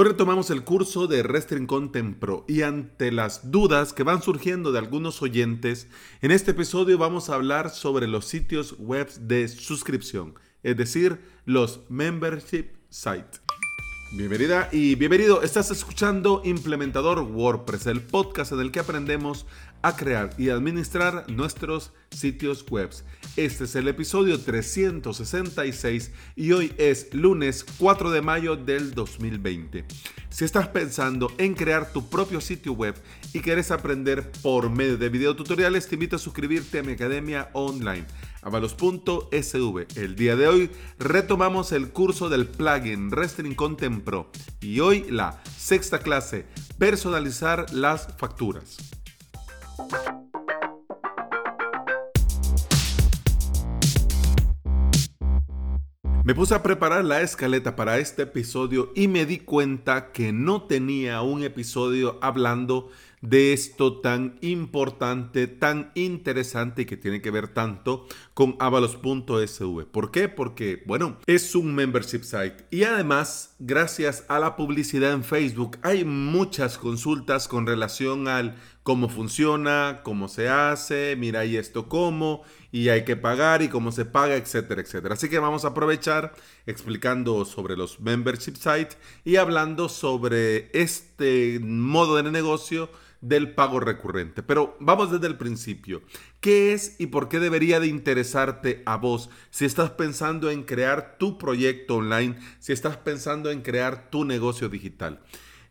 Hoy retomamos el curso de Restring Content Pro y ante las dudas que van surgiendo de algunos oyentes, en este episodio vamos a hablar sobre los sitios web de suscripción, es decir, los membership sites. Bienvenida y bienvenido. Estás escuchando Implementador WordPress, el podcast en el que aprendemos a crear y administrar nuestros sitios web. Este es el episodio 366 y hoy es lunes 4 de mayo del 2020. Si estás pensando en crear tu propio sitio web y quieres aprender por medio de videotutoriales, te invito a suscribirte a mi academia online avalos.sv. El día de hoy retomamos el curso del plugin Restring Content Pro y hoy la sexta clase, personalizar las facturas. Me puse a preparar la escaleta para este episodio y me di cuenta que no tenía un episodio hablando de esto tan importante, tan interesante y que tiene que ver tanto con avalos.sv. ¿Por qué? Porque, bueno, es un membership site y además, gracias a la publicidad en Facebook, hay muchas consultas con relación al cómo funciona, cómo se hace, mira y esto cómo, y hay que pagar y cómo se paga, etcétera, etcétera. Así que vamos a aprovechar explicando sobre los membership sites y hablando sobre este modo de negocio del pago recurrente. Pero vamos desde el principio. ¿Qué es y por qué debería de interesarte a vos si estás pensando en crear tu proyecto online, si estás pensando en crear tu negocio digital?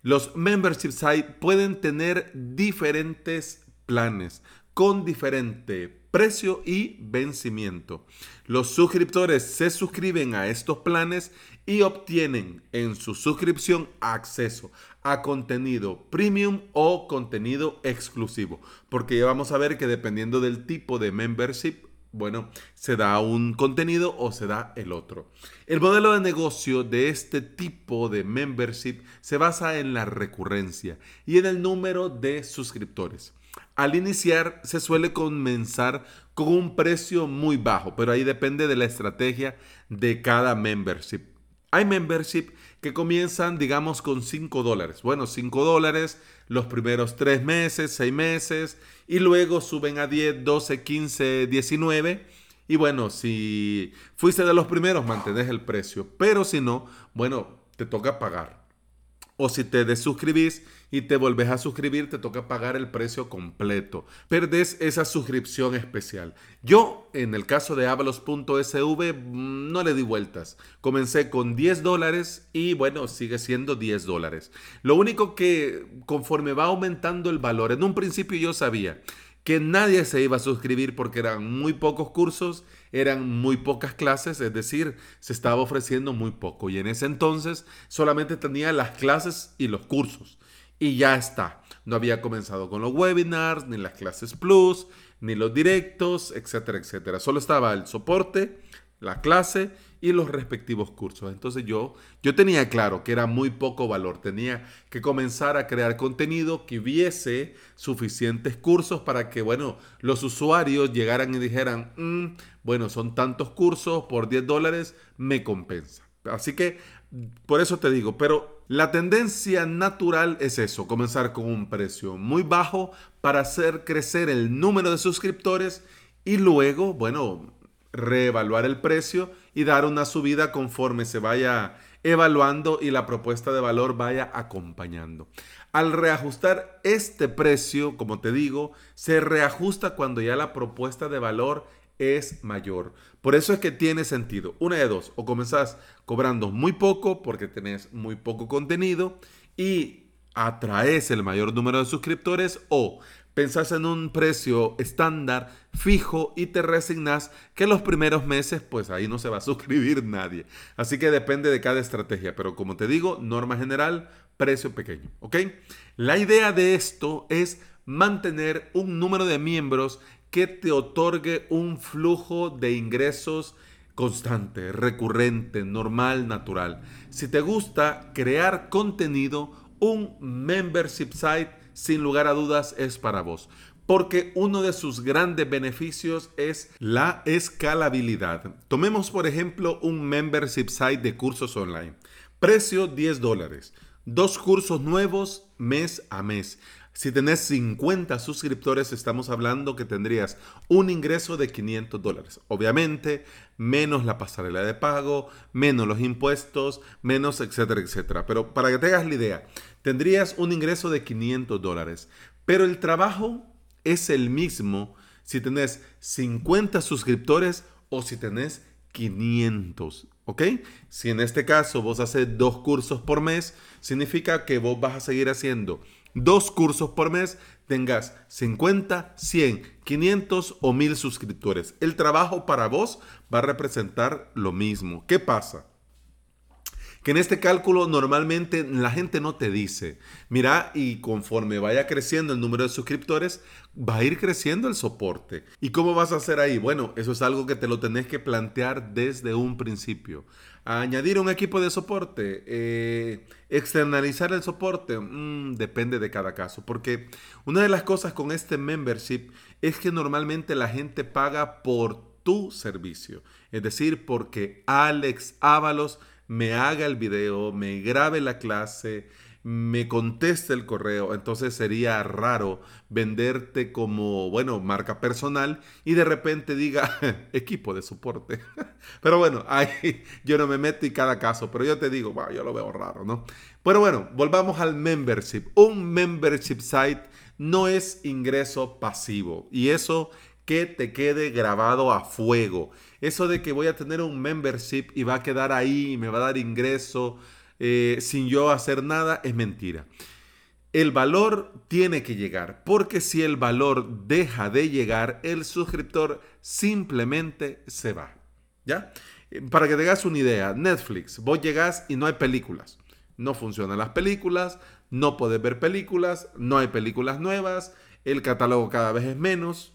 Los membership sites pueden tener diferentes planes con diferente precio y vencimiento. Los suscriptores se suscriben a estos planes y obtienen en su suscripción acceso a contenido premium o contenido exclusivo. Porque ya vamos a ver que dependiendo del tipo de membership bueno, se da un contenido o se da el otro. El modelo de negocio de este tipo de membership se basa en la recurrencia y en el número de suscriptores. Al iniciar se suele comenzar con un precio muy bajo, pero ahí depende de la estrategia de cada membership. Hay membership que comienzan, digamos, con 5 dólares. Bueno, 5 dólares los primeros 3 meses, 6 meses, y luego suben a 10, 12, 15, 19. Y bueno, si fuiste de los primeros, mantenés el precio. Pero si no, bueno, te toca pagar. O si te desuscribís y te volvés a suscribir, te toca pagar el precio completo. Perdés esa suscripción especial. Yo, en el caso de avalos.sv, mm, no le di vueltas. Comencé con 10 dólares y bueno, sigue siendo 10 dólares. Lo único que conforme va aumentando el valor, en un principio yo sabía que nadie se iba a suscribir porque eran muy pocos cursos, eran muy pocas clases, es decir, se estaba ofreciendo muy poco. Y en ese entonces solamente tenía las clases y los cursos. Y ya está. No había comenzado con los webinars, ni las clases plus, ni los directos, etcétera, etcétera. Solo estaba el soporte, la clase y los respectivos cursos. Entonces yo, yo tenía claro que era muy poco valor, tenía que comenzar a crear contenido que hubiese suficientes cursos para que, bueno, los usuarios llegaran y dijeran, mm, bueno, son tantos cursos por 10 dólares, me compensa. Así que por eso te digo, pero la tendencia natural es eso, comenzar con un precio muy bajo para hacer crecer el número de suscriptores y luego, bueno, reevaluar el precio y dar una subida conforme se vaya evaluando y la propuesta de valor vaya acompañando. Al reajustar este precio, como te digo, se reajusta cuando ya la propuesta de valor es mayor. Por eso es que tiene sentido. Una de dos, o comenzás cobrando muy poco porque tenés muy poco contenido y atraes el mayor número de suscriptores o pensás en un precio estándar, fijo y te resignas que los primeros meses pues ahí no se va a suscribir nadie. Así que depende de cada estrategia, pero como te digo, norma general, precio pequeño, ¿ok? La idea de esto es mantener un número de miembros que te otorgue un flujo de ingresos constante, recurrente, normal, natural. Si te gusta crear contenido, un membership site sin lugar a dudas es para vos. Porque uno de sus grandes beneficios es la escalabilidad. Tomemos por ejemplo un membership site de cursos online. Precio 10 dólares. dos cursos nuevos mes a mes. Si tenés 50 suscriptores, estamos hablando que tendrías un ingreso de 500 dólares. Obviamente, menos la pasarela de pago, menos los impuestos, menos etcétera, etcétera. Pero para que tengas la idea, tendrías un ingreso de 500 dólares. Pero el trabajo es el mismo si tenés 50 suscriptores o si tenés 500. ¿Ok? Si en este caso vos haces dos cursos por mes, significa que vos vas a seguir haciendo dos cursos por mes, tengas 50, 100, 500 o 1000 suscriptores. El trabajo para vos va a representar lo mismo. ¿Qué pasa? que en este cálculo normalmente la gente no te dice, mira, y conforme vaya creciendo el número de suscriptores, va a ir creciendo el soporte. ¿Y cómo vas a hacer ahí? Bueno, eso es algo que te lo tenés que plantear desde un principio. Añadir un equipo de soporte, eh, externalizar el soporte, mm, depende de cada caso, porque una de las cosas con este membership es que normalmente la gente paga por tu servicio, es decir, porque Alex Ábalos me haga el video, me grabe la clase, me conteste el correo, entonces sería raro venderte como, bueno, marca personal y de repente diga equipo de soporte. Pero bueno, ahí yo no me meto y cada caso, pero yo te digo, yo lo veo raro, ¿no? Pero bueno, volvamos al membership. Un membership site no es ingreso pasivo y eso que te quede grabado a fuego. Eso de que voy a tener un membership y va a quedar ahí me va a dar ingreso eh, sin yo hacer nada es mentira. El valor tiene que llegar, porque si el valor deja de llegar, el suscriptor simplemente se va. ¿Ya? Eh, para que te hagas una idea, Netflix, vos llegás y no hay películas. No funcionan las películas, no puedes ver películas, no hay películas nuevas, el catálogo cada vez es menos.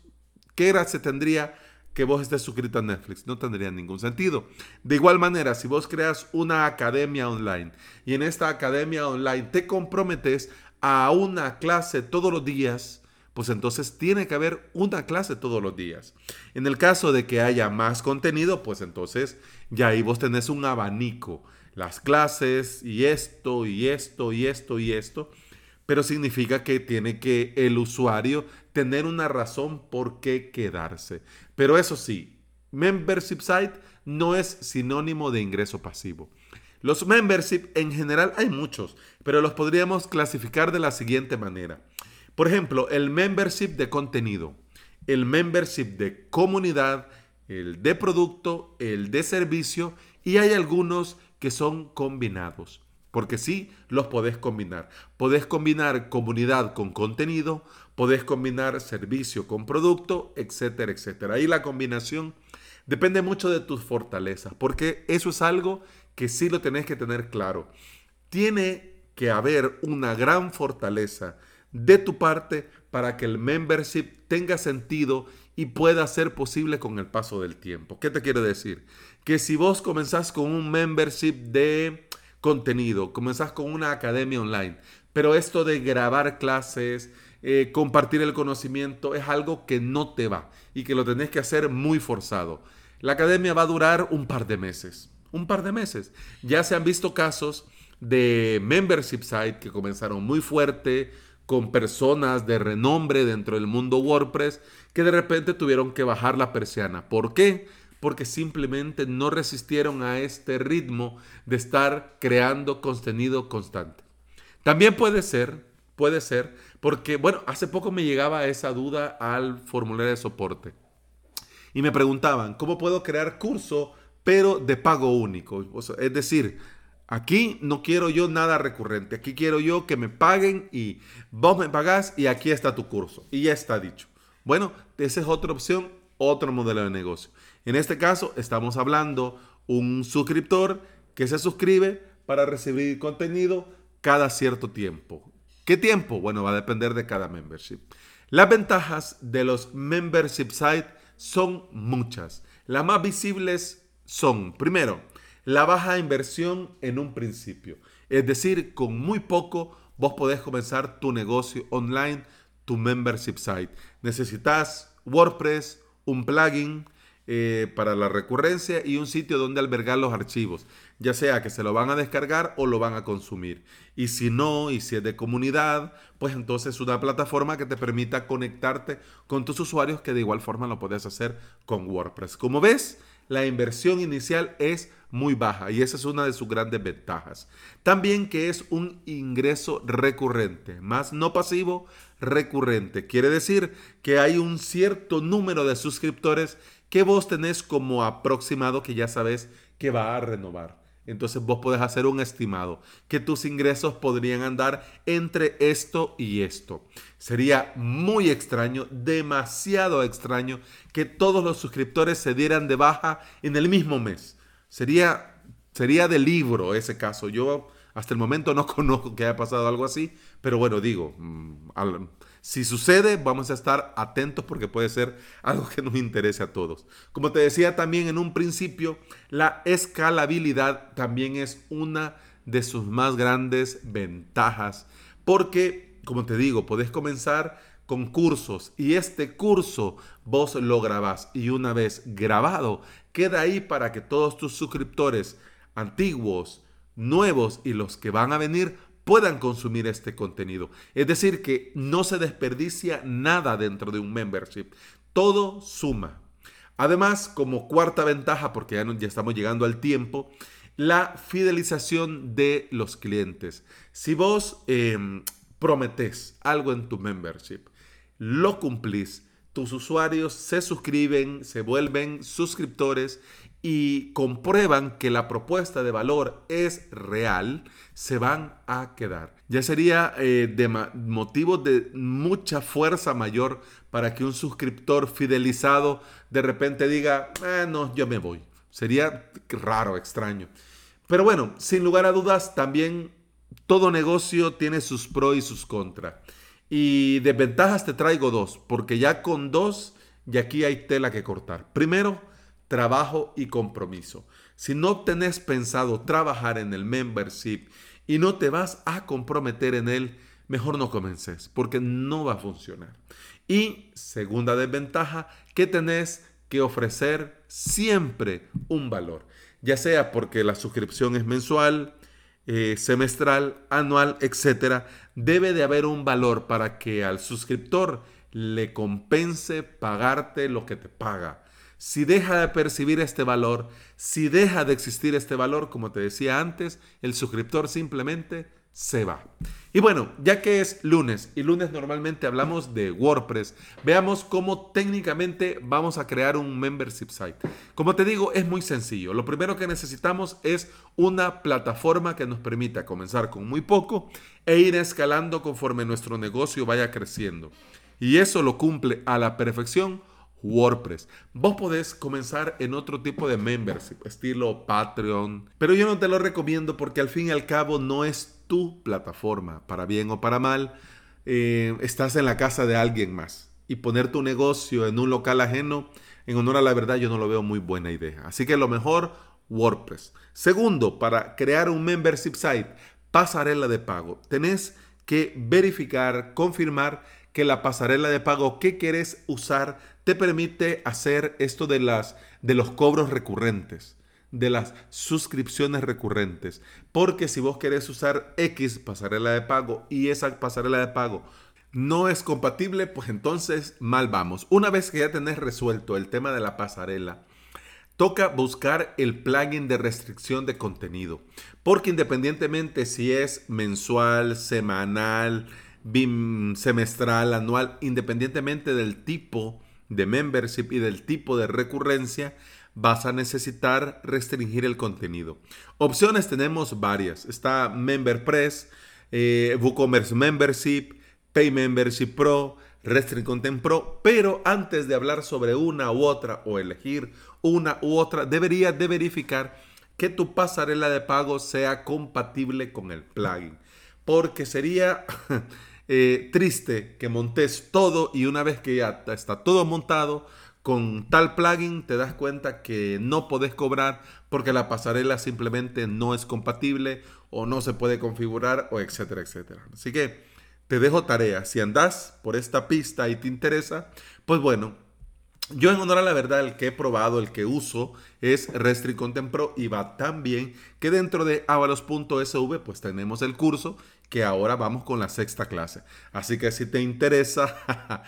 ¿Qué gracia tendría que vos estés suscrito a Netflix? No tendría ningún sentido. De igual manera, si vos creas una academia online y en esta academia online te comprometes a una clase todos los días, pues entonces tiene que haber una clase todos los días. En el caso de que haya más contenido, pues entonces ya ahí vos tenés un abanico, las clases y esto y esto y esto y esto, pero significa que tiene que el usuario tener una razón por qué quedarse. Pero eso sí, membership site no es sinónimo de ingreso pasivo. Los membership en general hay muchos, pero los podríamos clasificar de la siguiente manera. Por ejemplo, el membership de contenido, el membership de comunidad, el de producto, el de servicio y hay algunos que son combinados. Porque sí, los podés combinar. Podés combinar comunidad con contenido, podés combinar servicio con producto, etcétera, etcétera. Ahí la combinación depende mucho de tus fortalezas, porque eso es algo que sí lo tenés que tener claro. Tiene que haber una gran fortaleza de tu parte para que el membership tenga sentido y pueda ser posible con el paso del tiempo. ¿Qué te quiero decir? Que si vos comenzás con un membership de contenido, comenzás con una academia online, pero esto de grabar clases, eh, compartir el conocimiento es algo que no te va y que lo tenés que hacer muy forzado. La academia va a durar un par de meses, un par de meses. Ya se han visto casos de membership site que comenzaron muy fuerte, con personas de renombre dentro del mundo WordPress, que de repente tuvieron que bajar la persiana. ¿Por qué? porque simplemente no resistieron a este ritmo de estar creando contenido constante. También puede ser, puede ser, porque, bueno, hace poco me llegaba esa duda al formulario de soporte. Y me preguntaban, ¿cómo puedo crear curso, pero de pago único? es decir, aquí no quiero yo nada recurrente. Aquí quiero yo que me paguen y vos me pagás y aquí está tu curso. Y ya está dicho. Bueno, esa es otra opción, otro modelo de negocio. En este caso, estamos hablando un suscriptor que se suscribe para recibir contenido cada cierto tiempo. ¿Qué tiempo? Bueno, va a depender de cada membership. Las ventajas de los membership sites son muchas. Las más visibles son, primero, la baja inversión en un principio. Es decir, con muy poco vos podés comenzar tu negocio online, tu membership site. Necesitas WordPress, un plugin, eh, para la recurrencia y un sitio donde albergar los archivos, ya sea que se lo van a descargar o lo van a consumir. Y si no, y si es de comunidad, pues entonces una plataforma que te permita conectarte con tus usuarios que de igual forma lo puedes hacer con WordPress. Como ves, la inversión inicial es muy baja y esa es una de sus grandes ventajas. También que es un ingreso recurrente, más no pasivo, recurrente. Quiere decir que hay un cierto número de suscriptores que vos tenés como aproximado que ya sabes que va a renovar. Entonces vos podés hacer un estimado que tus ingresos podrían andar entre esto y esto. Sería muy extraño, demasiado extraño que todos los suscriptores se dieran de baja en el mismo mes. Sería, sería de libro ese caso. Yo hasta el momento no conozco que haya pasado algo así, pero bueno, digo, mm, si sucede, vamos a estar atentos porque puede ser algo que nos interese a todos. Como te decía también en un principio, la escalabilidad también es una de sus más grandes ventajas porque, como te digo, podés comenzar con cursos y este curso vos lo grabás y una vez grabado queda ahí para que todos tus suscriptores antiguos, nuevos y los que van a venir puedan consumir este contenido. Es decir, que no se desperdicia nada dentro de un membership. Todo suma. Además, como cuarta ventaja, porque ya, estamos llegando al tiempo, la fidelización de los clientes. Si vos em, prometes algo en tu membership, lo cumplís, tus usuarios se suscriben, se vuelven suscriptores y comprueban que la propuesta de valor es real, se van a quedar. Ya sería eh, de motivo de mucha fuerza mayor para que un suscriptor fidelizado de repente diga, ah, no, yo me voy. Sería raro, extraño. Pero bueno, sin lugar a dudas, también todo negocio tiene sus pros y sus contras. Y de ventajas te traigo dos, porque ya con dos, y aquí hay tela que cortar. Primero, trabajo y compromiso. Si no tenés pensado trabajar en el membership y no te vas a comprometer en él, mejor no comences porque no va a funcionar. Y segunda desventaja, que tenés que ofrecer siempre un valor, ya sea porque la suscripción es mensual, eh, semestral, anual, etcétera, debe de haber un valor para que al suscriptor le compense pagarte lo que te paga si deja de percibir este valor, si deja de existir este valor, como te decía antes, el suscriptor simplemente se va. Y bueno, ya que es lunes y lunes normalmente hablamos de WordPress, veamos cómo técnicamente vamos a crear un membership site. Como te digo, es muy sencillo. Lo primero que necesitamos es una plataforma que nos permita comenzar con muy poco e ir escalando conforme nuestro negocio vaya creciendo. Y eso lo cumple a la perfección WordPress. Vos podés comenzar en otro tipo de membership, estilo Patreon, pero yo no te lo recomiendo porque al fin y al cabo no es tu plataforma, para bien o para mal. Eh, estás en la casa de alguien más y poner tu negocio en un local ajeno, en honor a la verdad, yo no lo veo muy buena idea. Así que lo mejor, WordPress. Segundo, para crear un membership site, pasarela de pago. Tenés que verificar, confirmar que la pasarela de pago que querés usar te permite hacer esto de, las, de los cobros recurrentes, de las suscripciones recurrentes. Porque si vos querés usar X pasarela de pago y esa pasarela de pago no es compatible, pues entonces mal vamos. Una vez que ya tenés resuelto el tema de la pasarela, toca buscar el plugin de restricción de contenido. Porque independientemente si es mensual, semanal, semestral, anual, independientemente del tipo de membership y del tipo de recurrencia, vas a necesitar restringir el contenido. Opciones tenemos varias. Está MemberPress, eh, WooCommerce Membership, Pay Membership Pro, Restring Content Pro, pero antes de hablar sobre una u otra o elegir una u otra, deberías de verificar que tu pasarela de pago sea compatible con el plugin, porque sería Eh, triste que montes todo y una vez que ya está todo montado, con tal plugin te das cuenta que no podés cobrar porque la pasarela simplemente no es compatible o no se puede configurar o etcétera, etcétera. Así que te dejo tarea. Si andas por esta pista y te interesa, pues bueno, Yo en honor a la verdad, el que he probado, el que uso es Restri Content Pro y va tan bien que dentro de avalos.sv pues tenemos el curso que ahora vamos con la sexta clase. Así que si te interesa,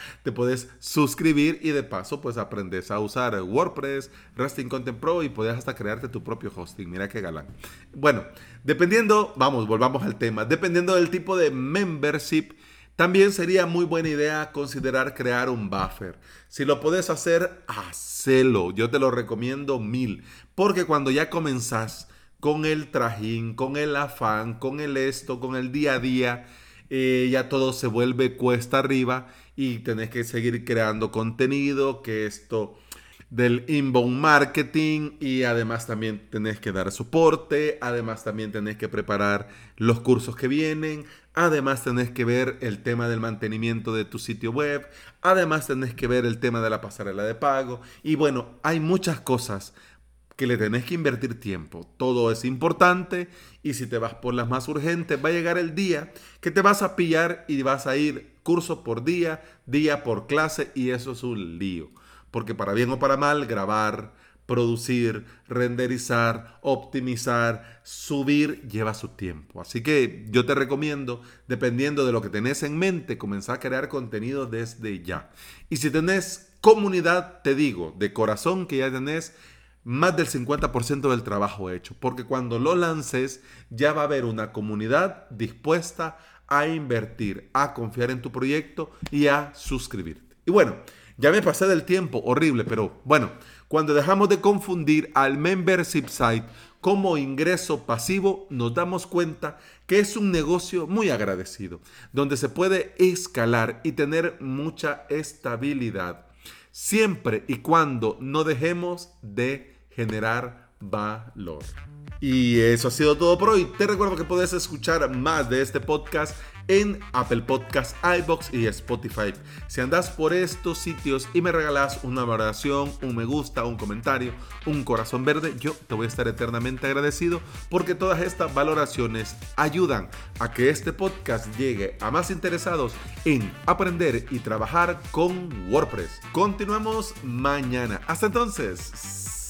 te puedes suscribir y de paso pues aprendes a usar WordPress, Resting Content Pro y puedes hasta crearte tu propio hosting. Mira qué galán. Bueno, dependiendo, vamos, volvamos al tema, dependiendo del tipo de membership también sería muy buena idea considerar crear un buffer. Si lo puedes hacer, hacelo. Yo te lo recomiendo mil. Porque cuando ya comenzás con el trajín, con el afán, con el esto, con el día a día, eh, ya todo se vuelve cuesta arriba y tenés que seguir creando contenido, que esto del inbound marketing y además también tenés que dar soporte, además también tenés que preparar los cursos que vienen, además tenés que ver el tema del mantenimiento de tu sitio web, además tenés que ver el tema de la pasarela de pago y bueno, hay muchas cosas que le tenés que invertir tiempo. Todo es importante y si te vas por las más urgentes, va a llegar el día que te vas a pillar y vas a ir curso por día, día por clase y eso es un lío. Porque para bien o para mal, grabar, producir, renderizar, optimizar, subir, lleva su tiempo. Así que yo te recomiendo, dependiendo de lo que tenés en mente, comenzar a crear contenido desde ya. Y si tenés comunidad, te digo, de corazón que ya tenés más del 50% del trabajo hecho. Porque cuando lo lances, ya va a haber una comunidad dispuesta a invertir, a confiar en tu proyecto y a suscribirte. Y bueno, ya me pasé del tiempo, horrible, pero bueno, cuando dejamos de confundir al membership site como ingreso pasivo, nos damos cuenta que es un negocio muy agradecido, donde se puede escalar y tener mucha estabilidad, siempre y cuando no dejemos de generar valor. Y eso ha sido todo por hoy. Te recuerdo que puedes escuchar más de este podcast en Apple Podcasts, iBox y Spotify. Si andas por estos sitios y me regalas una valoración, un me gusta, un comentario, un corazón verde, yo te voy a estar eternamente agradecido porque todas estas valoraciones ayudan a que este podcast llegue a más interesados en aprender y trabajar con WordPress. Continuamos mañana. Hasta entonces,